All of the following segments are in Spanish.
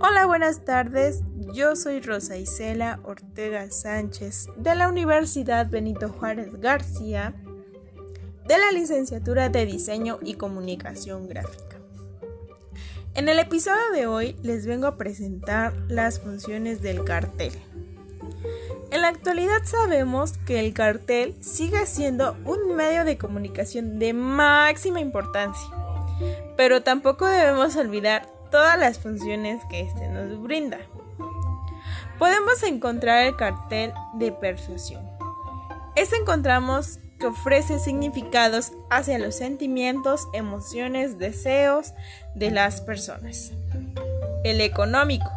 Hola, buenas tardes. Yo soy Rosa Isela Ortega Sánchez de la Universidad Benito Juárez García de la licenciatura de Diseño y Comunicación Gráfica. En el episodio de hoy les vengo a presentar las funciones del cartel. En la actualidad sabemos que el cartel sigue siendo un medio de comunicación de máxima importancia, pero tampoco debemos olvidar todas las funciones que éste nos brinda. Podemos encontrar el cartel de persuasión. Este encontramos que ofrece significados hacia los sentimientos, emociones, deseos de las personas. El económico.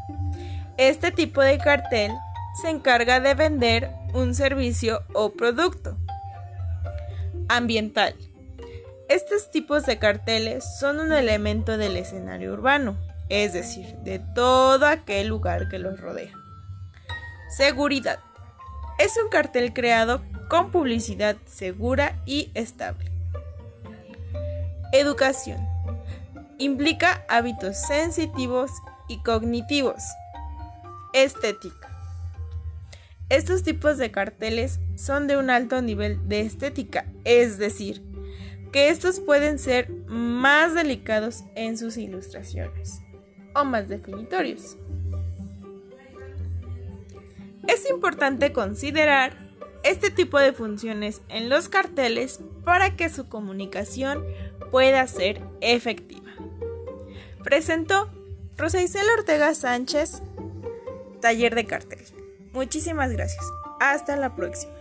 Este tipo de cartel se encarga de vender un servicio o producto. Ambiental. Estos tipos de carteles son un elemento del escenario urbano, es decir, de todo aquel lugar que los rodea. Seguridad. Es un cartel creado con publicidad segura y estable. Educación. Implica hábitos sensitivos y cognitivos. Estética. Estos tipos de carteles son de un alto nivel de estética, es decir, que estos pueden ser más delicados en sus ilustraciones o más definitorios. Es importante considerar este tipo de funciones en los carteles para que su comunicación pueda ser efectiva. Presentó Rosa Isela Ortega Sánchez, Taller de Cartel. Muchísimas gracias. Hasta la próxima.